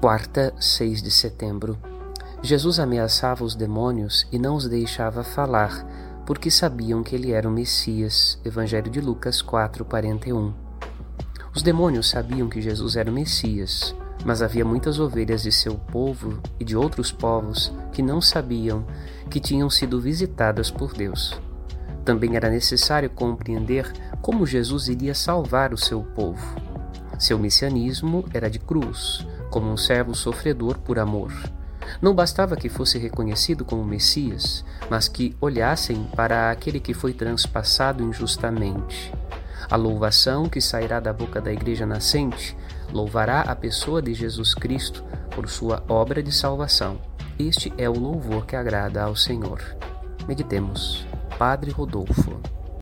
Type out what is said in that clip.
Quarta, 6 de setembro. Jesus ameaçava os demônios e não os deixava falar, porque sabiam que ele era o Messias. Evangelho de Lucas 4:41. Os demônios sabiam que Jesus era o Messias, mas havia muitas ovelhas de seu povo e de outros povos que não sabiam que tinham sido visitadas por Deus. Também era necessário compreender como Jesus iria salvar o seu povo. Seu messianismo era de cruz, como um servo sofredor por amor. Não bastava que fosse reconhecido como Messias, mas que olhassem para aquele que foi transpassado injustamente. A louvação que sairá da boca da Igreja nascente louvará a pessoa de Jesus Cristo por sua obra de salvação. Este é o louvor que agrada ao Senhor. Meditemos. Padre Rodolfo.